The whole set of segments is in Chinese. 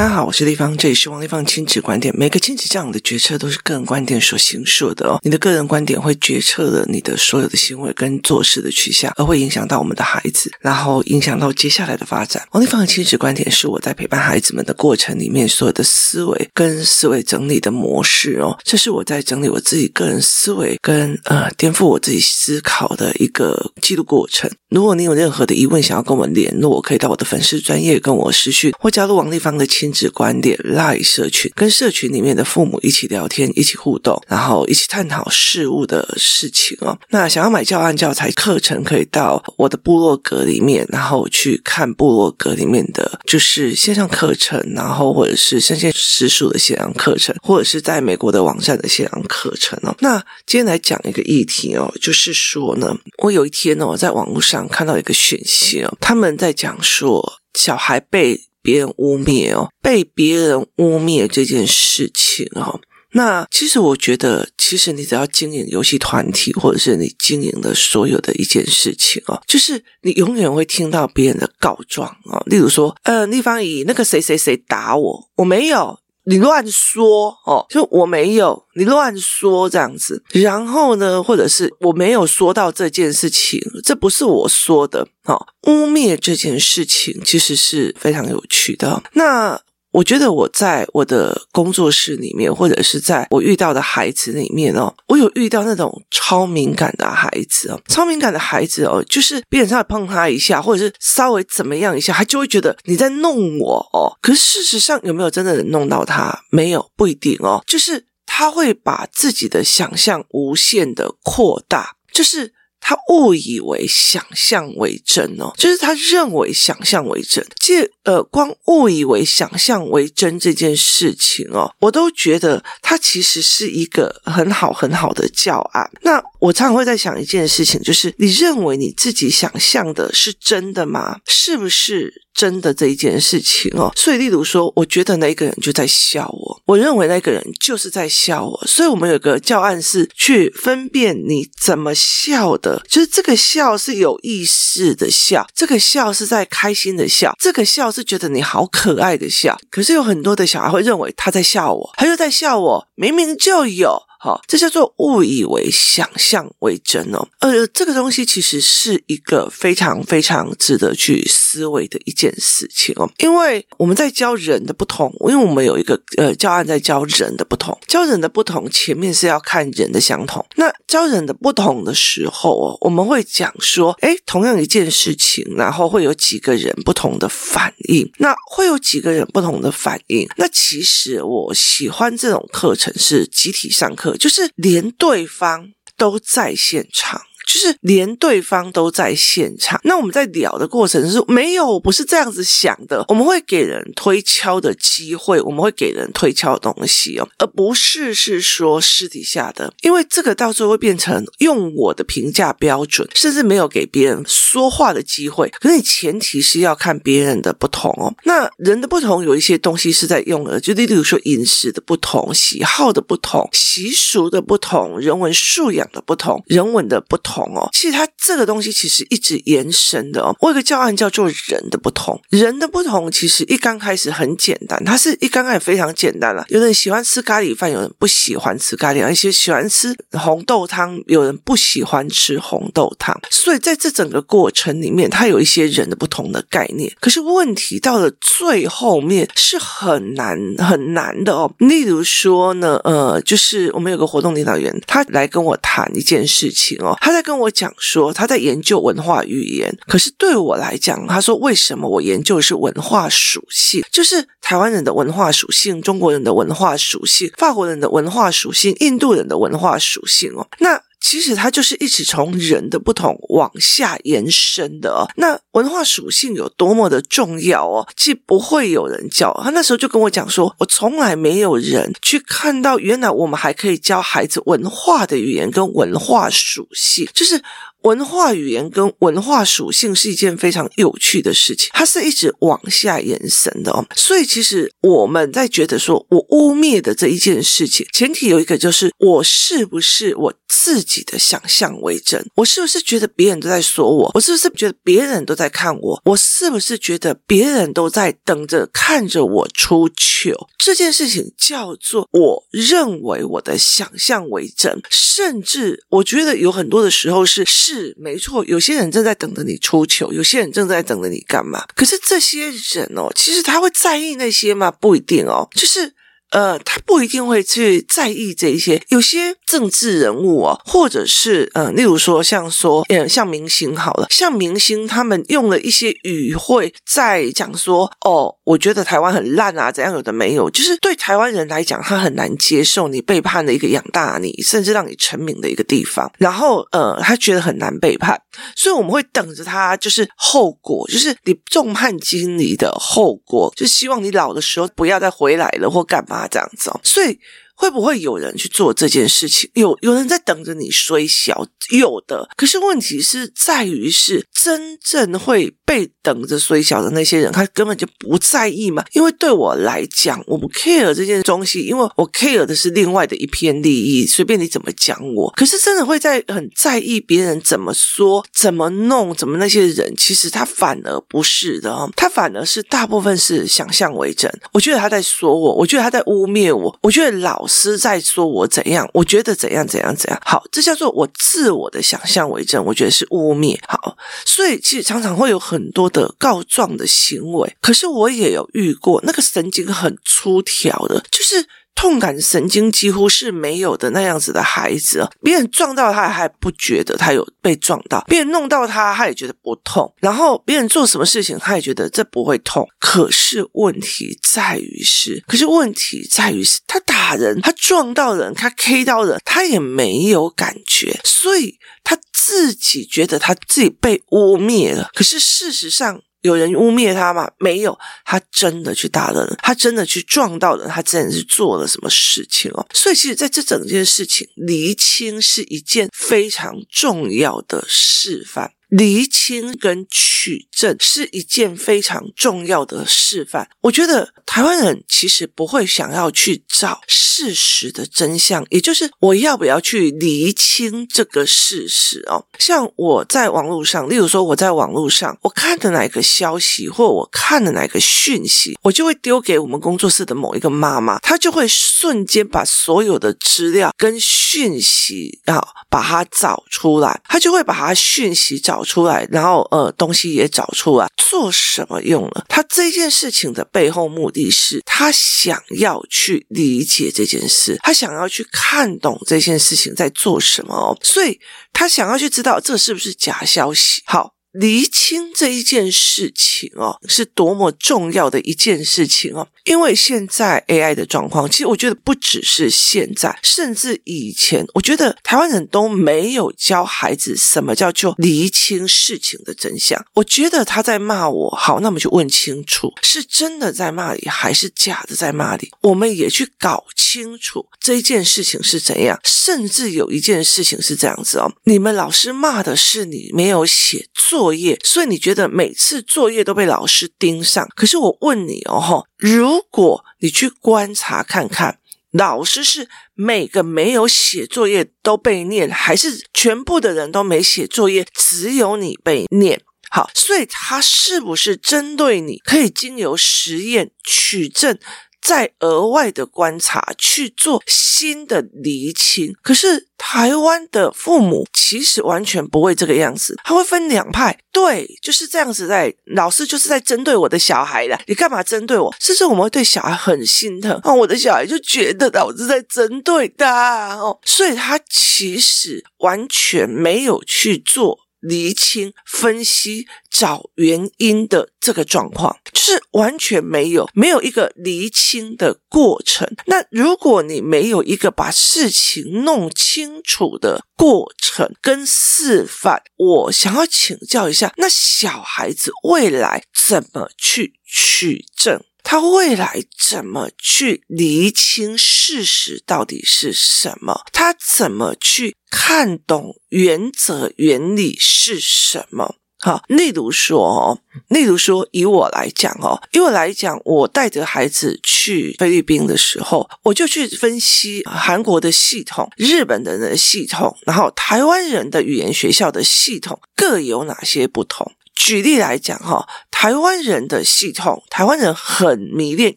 大家好，我是丽芳，这里是王丽芳亲子观点。每个亲子这样的决策都是个人观点所形塑的哦。你的个人观点会决策了你的所有的行为跟做事的取向，而会影响到我们的孩子，然后影响到接下来的发展。王丽芳的亲子观点是我在陪伴孩子们的过程里面所有的思维跟思维整理的模式哦。这是我在整理我自己个人思维跟呃颠覆我自己思考的一个记录过程。如果你有任何的疑问想要跟我联络，可以到我的粉丝专业跟我私讯，或加入王丽芳的亲子观点 lie 社群，跟社群里面的父母一起聊天，一起互动，然后一起探讨事物的事情哦。那想要买教案教材课程，可以到我的部落格里面，然后去看部落格里面的，就是线上课程，然后或者是生鲜时数的线上课程，或者是在美国的网站的线上课程哦。那今天来讲一个议题哦，就是说呢，我有一天呢，我在网络上。看到一个讯息哦，他们在讲说小孩被别人污蔑哦，被别人污蔑这件事情哦。那其实我觉得，其实你只要经营游戏团体，或者是你经营的所有的一件事情哦，就是你永远会听到别人的告状哦。例如说，呃，立方以，那个谁谁谁打我，我没有。你乱说哦，就我没有，你乱说这样子。然后呢，或者是我没有说到这件事情，这不是我说的。哦，污蔑这件事情其实是非常有趣的。那。我觉得我在我的工作室里面，或者是在我遇到的孩子里面哦，我有遇到那种超敏感的孩子哦，超敏感的孩子哦，就是别人稍微碰他一下，或者是稍微怎么样一下，他就会觉得你在弄我哦。可是事实上有没有真的能弄到他？没有，不一定哦。就是他会把自己的想象无限的扩大，就是。他误以为想象为真哦，就是他认为想象为真。这呃，光误以为想象为真这件事情哦，我都觉得它其实是一个很好很好的教案。那我常常会在想一件事情，就是你认为你自己想象的是真的吗？是不是？真的这一件事情哦，所以例如说，我觉得那个人就在笑我，我认为那个人就是在笑我，所以我们有个教案是去分辨你怎么笑的，就是这个笑是有意识的笑，这个笑是在开心的笑，这个笑是觉得你好可爱的笑。可是有很多的小孩会认为他在笑我，他又在笑我，明明就有。好，这叫做误以为想象为真哦。呃，这个东西其实是一个非常非常值得去思维的一件事情哦。因为我们在教人的不同，因为我们有一个呃教案在教人的不同，教人的不同，前面是要看人的相同。那教人的不同的时候哦，我们会讲说，诶，同样一件事情，然后会有几个人不同的反应。那会有几个人不同的反应。那其实我喜欢这种课程是集体上课。就是连对方都在现场。就是连对方都在现场，那我们在聊的过程是没有，不是这样子想的。我们会给人推敲的机会，我们会给人推敲的东西哦，而不是是说私底下的，因为这个到最后会变成用我的评价标准，甚至没有给别人说话的机会。可是你前提是要看别人的不同哦。那人的不同有一些东西是在用的，就例如说饮食的不同、喜好的不同、习俗的不同、人文素养的不同、人文的不同。同哦，其实它这个东西其实一直延伸的哦。我有个教案叫做“人的不同”，人的不同其实一刚开始很简单，它是一刚开始非常简单了。有人喜欢吃咖喱饭，有人不喜欢吃咖喱，而且喜欢吃红豆汤，有人不喜欢吃红豆汤。所以在这整个过程里面，它有一些人的不同的概念。可是问题到了最后面是很难很难的哦。例如说呢，呃，就是我们有个活动领导员，他来跟我谈一件事情哦，他在。跟我讲说他在研究文化语言，可是对我来讲，他说为什么我研究的是文化属性？就是台湾人的文化属性、中国人的文化属性、法国人的文化属性、印度人的文化属性哦，那。其实它就是一起从人的不同往下延伸的哦。那文化属性有多么的重要哦？其实不会有人教。他那时候就跟我讲说，我从来没有人去看到，原来我们还可以教孩子文化的语言跟文化属性，就是文化语言跟文化属性是一件非常有趣的事情，它是一直往下延伸的哦。所以其实我们在觉得说我污蔑的这一件事情，前提有一个就是我是不是我自己的想象为真？我是不是觉得别人都在说我？我是不是觉得别人都在看我？我是不是觉得别人都在等着看着我出糗？这件事情叫做我认为我的想象为真，甚至我觉得有很多的时候是。是没错，有些人正在等着你出糗，有些人正在等着你干嘛？可是这些人哦，其实他会在意那些吗？不一定哦，就是。呃，他不一定会去在意这一些。有些政治人物哦，或者是呃，例如说像说，呃，像明星好了，像明星他们用了一些语汇在讲说，哦，我觉得台湾很烂啊，怎样有的没有，就是对台湾人来讲，他很难接受你背叛的一个养大你，甚至让你成名的一个地方。然后呃，他觉得很难背叛，所以我们会等着他，就是后果，就是你众叛亲离的后果，就希望你老的时候不要再回来了或干嘛。这样子哦，所以会不会有人去做这件事情？有有人在等着你衰小，有的。可是问题是在于是。真正会被等着衰小的那些人，他根本就不在意嘛。因为对我来讲，我不 care 这件东西，因为我 care 的是另外的一片利益。随便你怎么讲我，可是真的会在很在意别人怎么说、怎么弄、怎么那些人，其实他反而不是的哦，他反而是大部分是想象为真。我觉得他在说我，我觉得他在污蔑我，我觉得老是在说我怎样，我觉得怎样怎样怎样。好，这叫做我自我的想象为证，我觉得是污蔑。好。所以，其实常常会有很多的告状的行为，可是我也有遇过那个神经很粗条的，就是。痛感神经几乎是没有的那样子的孩子，别人撞到他还不觉得他有被撞到，别人弄到他他也觉得不痛，然后别人做什么事情他也觉得这不会痛。可是问题在于是，可是问题在于是他打人，他撞到人，他 K 到人，他也没有感觉，所以他自己觉得他自己被污蔑了。可是事实上。有人污蔑他吗？没有，他真的去打人，他真的去撞到人，他真的是做了什么事情哦。所以，其实在这整件事情厘清是一件非常重要的示范。厘清跟取证是一件非常重要的示范。我觉得台湾人其实不会想要去找事实的真相，也就是我要不要去厘清这个事实哦。像我在网络上，例如说我在网络上，我看的哪个消息，或我看的哪个讯息，我就会丢给我们工作室的某一个妈妈，她就会瞬间把所有的资料跟讯息啊，把它找出来，她就会把它讯息找。找出来，然后呃，东西也找出来，做什么用了？他这件事情的背后目的是，他想要去理解这件事，他想要去看懂这件事情在做什么哦，所以他想要去知道这是不是假消息。好。厘清这一件事情哦，是多么重要的一件事情哦！因为现在 AI 的状况，其实我觉得不只是现在，甚至以前，我觉得台湾人都没有教孩子什么叫做厘清事情的真相。我觉得他在骂我，好，那么就问清楚，是真的在骂你，还是假的在骂你？我们也去搞清楚这一件事情是怎样。甚至有一件事情是这样子哦，你们老师骂的是你没有写作。作业，所以你觉得每次作业都被老师盯上。可是我问你哦，如果你去观察看看，老师是每个没有写作业都被念，还是全部的人都没写作业，只有你被念？好，所以他是不是针对你，可以经由实验取证？再额外的观察去做新的厘清，可是台湾的父母其实完全不会这个样子，他会分两派，对，就是这样子在，老师就是在针对我的小孩的，你干嘛针对我？甚至我们会对小孩很心疼，哦，我的小孩就觉得老师在针对他，哦，所以他其实完全没有去做。厘清、分析、找原因的这个状况，就是完全没有，没有一个厘清的过程。那如果你没有一个把事情弄清楚的过程跟示范，我想要请教一下，那小孩子未来怎么去取证？他未来怎么去厘清事实到底是什么？他怎么去看懂原则原理是什么？好，例如说哦，例如说，以我来讲哦，以我来讲，我带着孩子去菲律宾的时候，我就去分析韩国的系统、日本人的系统，然后台湾人的语言学校的系统各有哪些不同。举例来讲，哈，台湾人的系统，台湾人很迷恋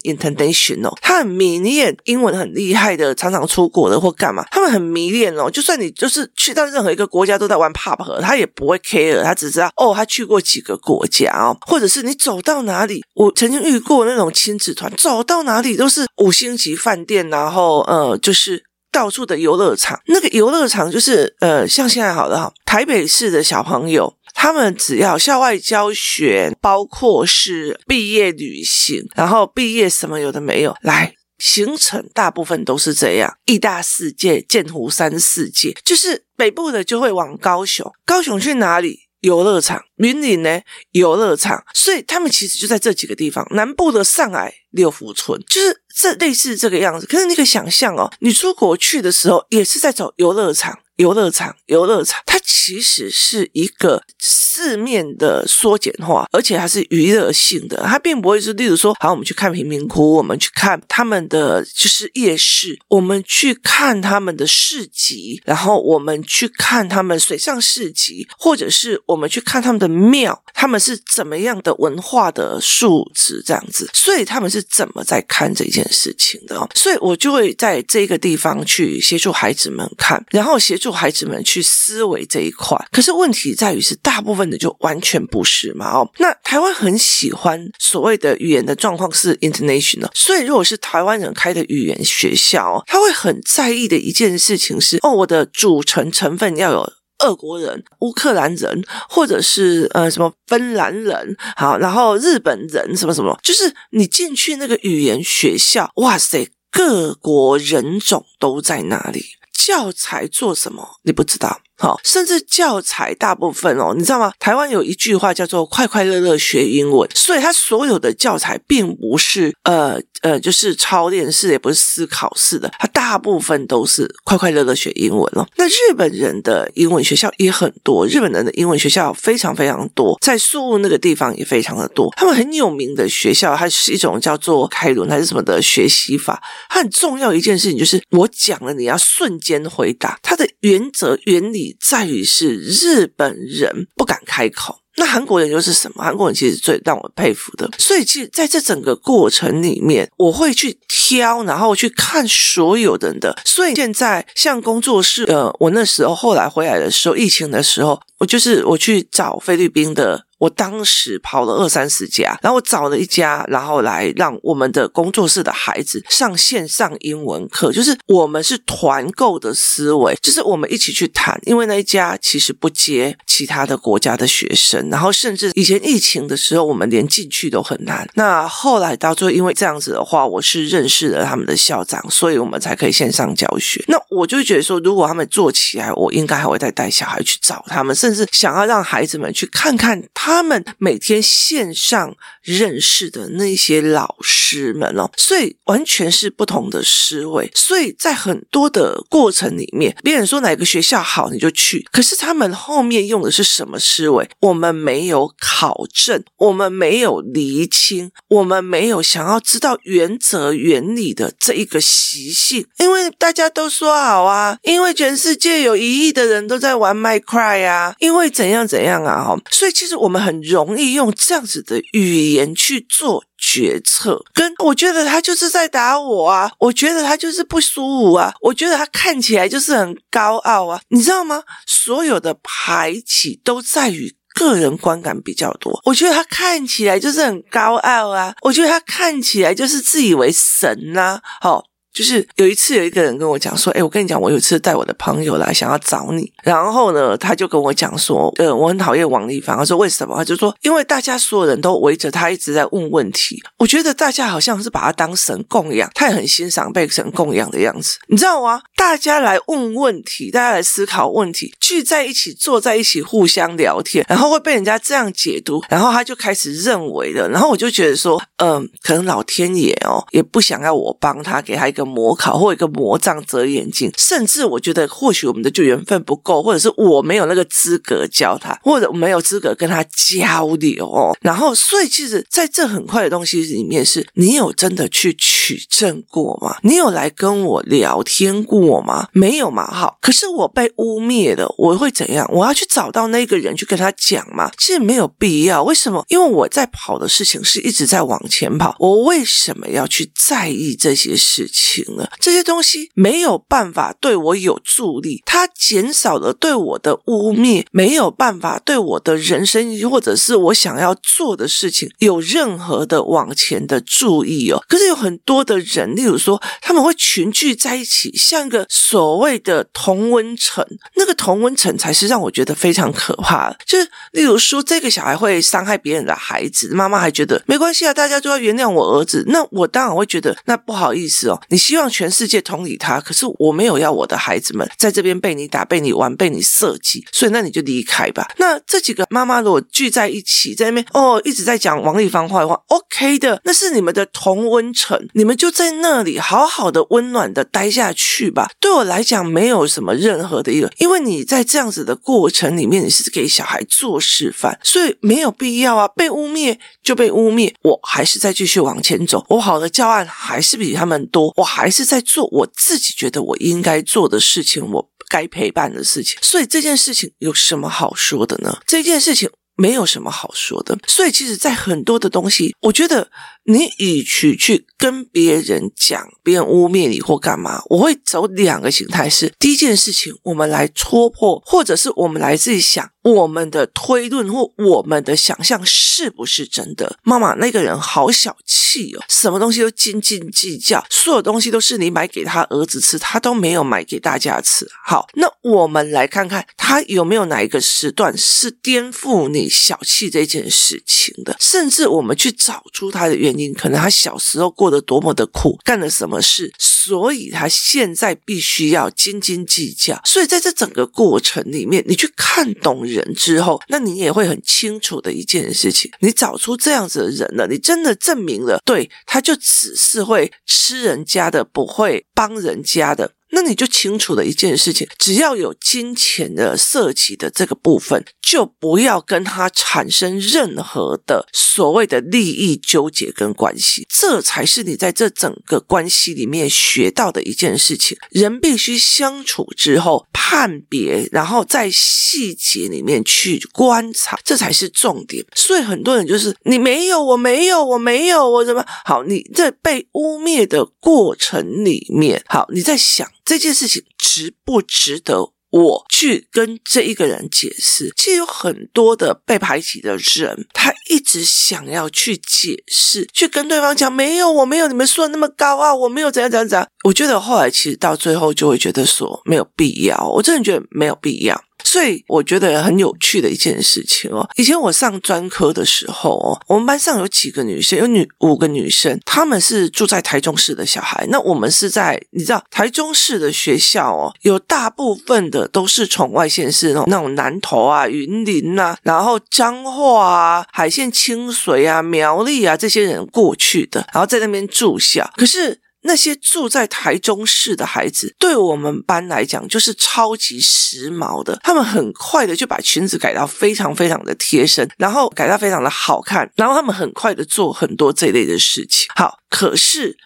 international，他很迷恋英文很厉害的，常常出国的或干嘛，他们很迷恋哦。就算你就是去到任何一个国家都在玩 pub，他也不会 care，他只知道哦，他去过几个国家哦，或者是你走到哪里，我曾经遇过那种亲子团，走到哪里都是五星级饭店，然后呃，就是到处的游乐场，那个游乐场就是呃，像现在好了哈，台北市的小朋友。他们只要校外教学，包括是毕业旅行，然后毕业什么有的没有，来行程大部分都是这样：义大世界、剑湖山世界，就是北部的就会往高雄，高雄去哪里？游乐场，云林呢？游乐场，所以他们其实就在这几个地方。南部的上海六福村，就是这类似这个样子。可是你可以想象哦，你出国去的时候，也是在走游乐场。游乐场，游乐场，它其实是一个四面的缩减化，而且还是娱乐性的。它并不会是，例如说，好，我们去看贫民窟，我们去看他们的就是夜市，我们去看他们的市集，然后我们去看他们水上市集，或者是我们去看他们的庙，他们是怎么样的文化的素质这样子。所以他们是怎么在看这件事情的？所以我就会在这个地方去协助孩子们看，然后协助。助孩子们去思维这一块，可是问题在于是大部分的就完全不是嘛哦。那台湾很喜欢所谓的语言的状况是 international，所以如果是台湾人开的语言学校，他会很在意的一件事情是哦，我的组成成分要有俄国人、乌克兰人，或者是呃什么芬兰人，好，然后日本人什么什么，就是你进去那个语言学校，哇塞，各国人种都在那里。教材做什么？你不知道。好，甚至教材大部分哦，你知道吗？台湾有一句话叫做“快快乐乐学英文”，所以它所有的教材并不是呃呃，就是操练式，也不是思考式的，它大部分都是快快乐乐学英文哦。那日本人的英文学校也很多，日本人的英文学校非常非常多，在宿雾那个地方也非常的多。他们很有名的学校，它是一种叫做开伦还是什么的学习法。它很重要一件事情就是，我讲了你要瞬间回答，它的原则原理。在于是日本人不敢开口，那韩国人又是什么？韩国人其实最让我佩服的，所以其实在这整个过程里面，我会去挑，然后去看所有人的。所以现在像工作室，呃，我那时候后来回来的时候，疫情的时候，我就是我去找菲律宾的。我当时跑了二三十家，然后我找了一家，然后来让我们的工作室的孩子上线上英文课，就是我们是团购的思维，就是我们一起去谈，因为那一家其实不接其他的国家的学生，然后甚至以前疫情的时候，我们连进去都很难。那后来到最后，因为这样子的话，我是认识了他们的校长，所以我们才可以线上教学。那我就觉得说，如果他们做起来，我应该还会再带小孩去找他们，甚至想要让孩子们去看看。他们每天线上认识的那些老师们哦，所以完全是不同的思维。所以在很多的过程里面，别人说哪个学校好，你就去。可是他们后面用的是什么思维？我们没有考证，我们没有厘清，我们没有想要知道原则原理的这一个习性。因为大家都说好啊，因为全世界有一亿的人都在玩 Minecraft 啊，因为怎样怎样啊，哈。所以其实我们。很容易用这样子的语言去做决策，跟我觉得他就是在打我啊，我觉得他就是不舒服啊，我觉得他看起来就是很高傲啊，你知道吗？所有的排挤都在于个人观感比较多。我觉得他看起来就是很高傲啊，我觉得他看起来就是自以为神呐，好。就是有一次有一个人跟我讲说，哎，我跟你讲，我有一次带我的朋友来想要找你，然后呢，他就跟我讲说，呃，我很讨厌王丽芳。他说为什么？他就说，因为大家所有人都围着他一直在问问题，我觉得大家好像是把他当神供养，他也很欣赏被神供养的样子，你知道吗？大家来问问题，大家来思考问题，聚在一起，坐在一起，互相聊天，然后会被人家这样解读，然后他就开始认为了，然后我就觉得说，嗯，可能老天爷哦，也不想要我帮他，给他一个。模考或一个魔杖遮眼睛，甚至我觉得或许我们的就缘分不够，或者是我没有那个资格教他，或者我没有资格跟他交流哦。然后，所以其实在这很快的东西里面，是你有真的去取证过吗？你有来跟我聊天过吗？没有嘛？好，可是我被污蔑了，我会怎样？我要去找到那个人去跟他讲吗？其实没有必要。为什么？因为我在跑的事情是一直在往前跑，我为什么要去在意这些事情？了这些东西没有办法对我有助力，它减少了对我的污蔑，没有办法对我的人生或者是我想要做的事情有任何的往前的注意哦。可是有很多的人，例如说他们会群聚在一起，像一个所谓的同温层，那个同温层才是让我觉得非常可怕的。就是例如说，这个小孩会伤害别人的孩子，妈妈还觉得没关系啊，大家都要原谅我儿子，那我当然会觉得那不好意思哦，你。希望全世界同理他，可是我没有要我的孩子们在这边被你打、被你玩、被你设计，所以那你就离开吧。那这几个妈妈如果聚在一起，在那边哦一直在讲王丽芳坏话，OK 的，那是你们的同温层，你们就在那里好好的温暖的待下去吧。对我来讲，没有什么任何的一个，因为你在这样子的过程里面，你是给小孩做示范，所以没有必要啊。被污蔑就被污蔑，我还是在继续往前走，我好的教案还是比他们多，我。还是在做我自己觉得我应该做的事情，我该陪伴的事情。所以这件事情有什么好说的呢？这件事情没有什么好说的。所以其实，在很多的东西，我觉得你与其去跟别人讲，别人污蔑你或干嘛，我会走两个形态：是第一件事情，我们来戳破，或者是我们来自己想。我们的推论或我们的想象是不是真的？妈妈那个人好小气哦，什么东西都斤斤计较，所有东西都是你买给他儿子吃，他都没有买给大家吃。好，那我们来看看他有没有哪一个时段是颠覆你小气这件事情的，甚至我们去找出他的原因，可能他小时候过得多么的苦，干了什么事，所以他现在必须要斤斤计较。所以在这整个过程里面，你去看懂人。之后，那你也会很清楚的一件事情，你找出这样子的人了，你真的证明了，对，他就只是会吃人家的，不会帮人家的。那你就清楚了一件事情，只要有金钱的涉及的这个部分，就不要跟他产生任何的所谓的利益纠结跟关系，这才是你在这整个关系里面学到的一件事情。人必须相处之后判别，然后在细节里面去观察，这才是重点。所以很多人就是你没有，我没有，我没有，我怎么好？你在被污蔑的过程里面，好，你在想。这件事情值不值得我去跟这一个人解释？其实有很多的被排挤的人，他一直想要去解释，去跟对方讲，没有，我没有你们说的那么高啊，我没有怎样怎样怎样。我觉得后来其实到最后就会觉得说没有必要，我真的觉得没有必要。所以我觉得很有趣的一件事情哦，以前我上专科的时候哦，我们班上有几个女生，有女五个女生，她们是住在台中市的小孩。那我们是在你知道台中市的学校哦，有大部分的都是从外县市那种那种南投啊、云林啊，然后彰化啊、海线清水啊、苗栗啊这些人过去的，然后在那边住校。可是。那些住在台中市的孩子，对我们班来讲就是超级时髦的。他们很快的就把裙子改到非常非常的贴身，然后改到非常的好看，然后他们很快的做很多这类的事情。好，可是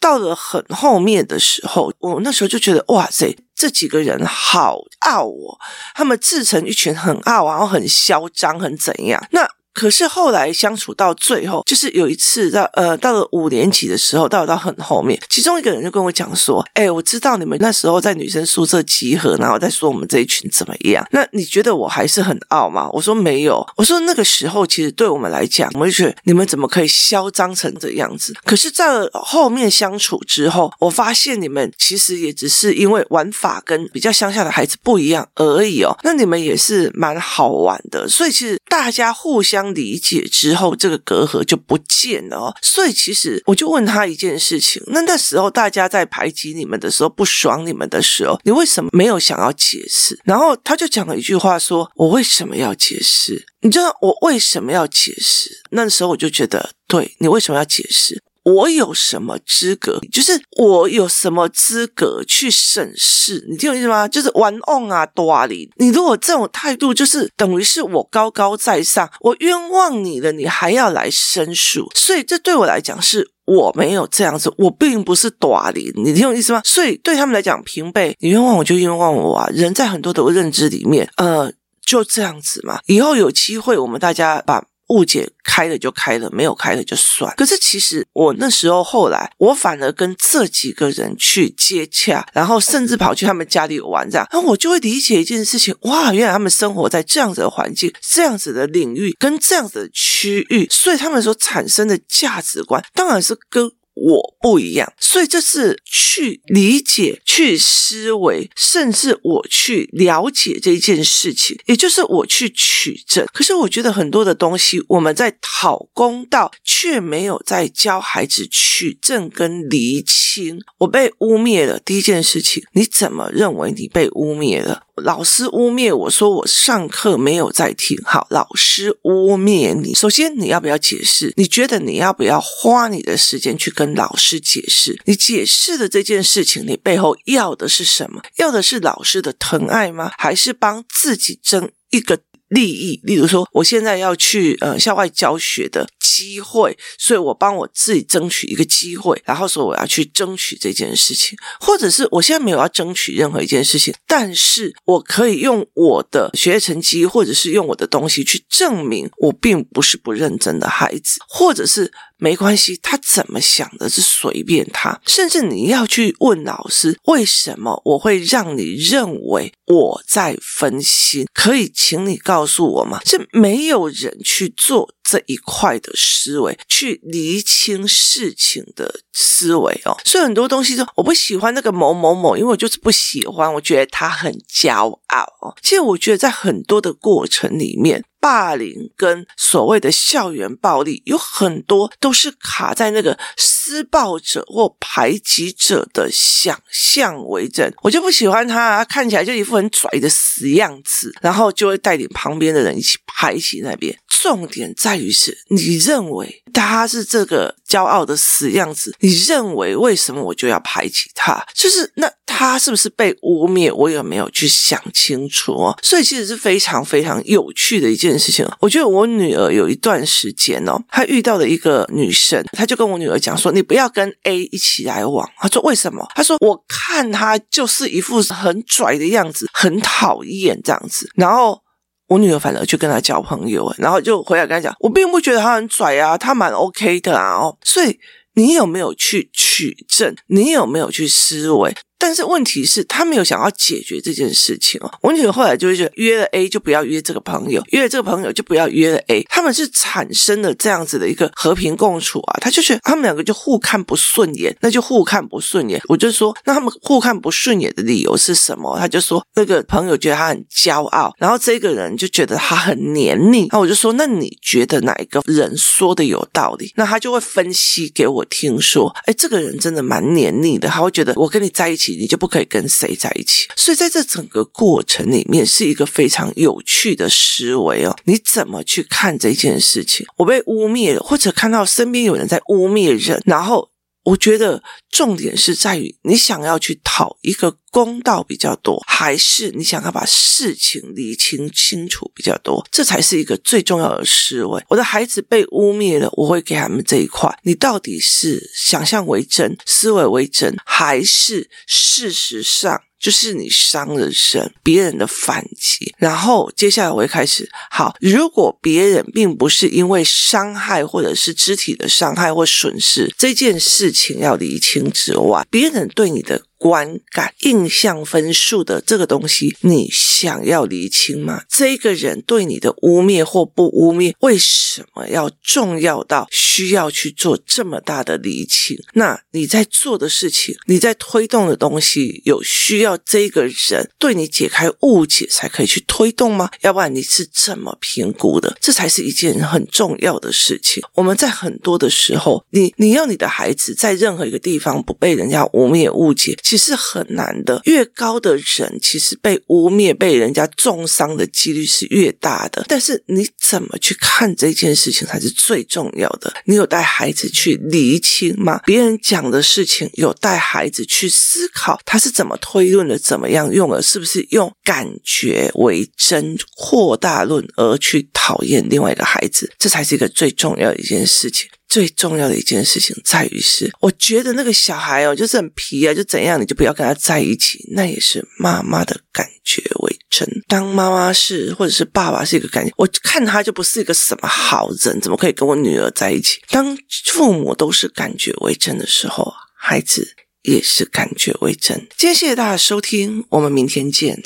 到了很后面的时候，我那时候就觉得哇塞，这几个人好傲哦，他们自成一群，很傲，然后很嚣张，很怎样？那。可是后来相处到最后，就是有一次到呃到了五年级的时候，到了到很后面，其中一个人就跟我讲说：“哎，我知道你们那时候在女生宿舍集合，然后在说我们这一群怎么样？那你觉得我还是很傲吗？”我说：“没有。”我说：“那个时候其实对我们来讲，我们就觉得你们怎么可以嚣张成这样子？可是，在后面相处之后，我发现你们其实也只是因为玩法跟比较乡下的孩子不一样而已哦。那你们也是蛮好玩的，所以其实大家互相。”理解之后，这个隔阂就不见了哦。所以其实我就问他一件事情：那那时候大家在排挤你们的时候，不爽你们的时候，你为什么没有想要解释？然后他就讲了一句话说：“我为什么要解释？你知道我为什么要解释？”那时候我就觉得，对，你为什么要解释？我有什么资格？就是我有什么资格去审视？你听我意思吗？就是玩弄啊，多里。你如果这种态度，就是等于是我高高在上，我冤枉你了，你还要来申诉。所以这对我来讲，是我没有这样子，我并不是多里。你听我意思吗？所以对他们来讲，平辈，你冤枉我就冤枉我啊。人在很多的认知里面，呃，就这样子嘛。以后有机会，我们大家把。误解开了就开了，没有开了就算。可是其实我那时候后来，我反而跟这几个人去接洽，然后甚至跑去他们家里玩这样，然后我就会理解一件事情：哇，原来他们生活在这样子的环境、这样子的领域跟这样子的区域，所以他们所产生的价值观当然是跟。我不一样，所以这是去理解、去思维，甚至我去了解这件事情，也就是我去取证。可是我觉得很多的东西，我们在讨公道，却没有在教孩子取证跟厘清。我被污蔑了，第一件事情，你怎么认为你被污蔑了？老师污蔑我说我上课没有在听，好，老师污蔑你。首先，你要不要解释？你觉得你要不要花你的时间去跟老师解释？你解释的这件事情，你背后要的是什么？要的是老师的疼爱吗？还是帮自己争一个利益？例如说，我现在要去呃校外教学的。机会，所以我帮我自己争取一个机会，然后说我要去争取这件事情，或者是我现在没有要争取任何一件事情，但是我可以用我的学业成绩，或者是用我的东西去证明我并不是不认真的孩子，或者是。没关系，他怎么想的是随便他。甚至你要去问老师，为什么我会让你认为我在分心？可以请你告诉我吗？是没有人去做这一块的思维，去厘清事情的思维哦。所以很多东西说我不喜欢那个某某某，因为我就是不喜欢，我觉得他很骄傲哦。其实我觉得在很多的过程里面。霸凌跟所谓的校园暴力有很多都是卡在那个施暴者或排挤者的想象为准。我就不喜欢他，他看起来就一副很拽的死样子，然后就会带领旁边的人一起排挤那边。重点在于是你认为他是这个骄傲的死样子，你认为为什么我就要排挤他？就是那他是不是被污蔑？我有没有去想清楚哦？所以其实是非常非常有趣的一件事情。我觉得我女儿有一段时间哦，她遇到了一个女生，她就跟我女儿讲说：“你不要跟 A 一起来往。”她说：“为什么？”她说：“我看他就是一副很拽的样子，很讨厌这样子。”然后。我女儿反而去跟他交朋友，然后就回来跟他讲，我并不觉得他很拽啊，他蛮 OK 的啊，哦，所以你有没有去取证？你有没有去思维？但是问题是，他没有想要解决这件事情哦。我女儿后来就会觉得，约了 A 就不要约这个朋友，约了这个朋友就不要约了 A。他们是产生了这样子的一个和平共处啊。他就是他们两个就互看不顺眼，那就互看不顺眼。我就说，那他们互看不顺眼的理由是什么？他就说，那个朋友觉得他很骄傲，然后这个人就觉得他很黏腻。那我就说，那你觉得哪一个人说的有道理？那他就会分析给我听，说，哎，这个人真的蛮黏腻的。他会觉得我跟你在一起。你就不可以跟谁在一起，所以在这整个过程里面是一个非常有趣的思维哦。你怎么去看这件事情？我被污蔑了，或者看到身边有人在污蔑人，然后。我觉得重点是在于你想要去讨一个公道比较多，还是你想要把事情理清清楚比较多？这才是一个最重要的思维。我的孩子被污蔑了，我会给他们这一块。你到底是想象为真、思维为真，还是事实上就是你伤了神，别人的反击。然后接下来我会开始，好，如果别人并不是因为伤害或者是肢体的伤害或损失这件事情要理清之外，别人对你的。观感、印象分数的这个东西，你想要厘清吗？这个人对你的污蔑或不污蔑，为什么要重要到需要去做这么大的厘清？那你在做的事情，你在推动的东西，有需要这个人对你解开误解才可以去推动吗？要不然你是怎么评估的？这才是一件很重要的事情。我们在很多的时候，你你要你的孩子在任何一个地方不被人家污蔑误解。其实很难的，越高的人，其实被污蔑、被人家中伤的几率是越大的。但是你怎么去看这件事情才是最重要的。你有带孩子去厘清吗？别人讲的事情有带孩子去思考，他是怎么推论的，怎么样用的，是不是用感觉为真，扩大论而去讨厌另外一个孩子？这才是一个最重要的一件事情。最重要的一件事情在于是，我觉得那个小孩哦，就是很皮啊，就怎样，你就不要跟他在一起。那也是妈妈的感觉为真。当妈妈是或者是爸爸是一个感觉，我看他就不是一个什么好人，怎么可以跟我女儿在一起？当父母都是感觉为真的时候，孩子也是感觉为真。今天谢谢大家收听，我们明天见。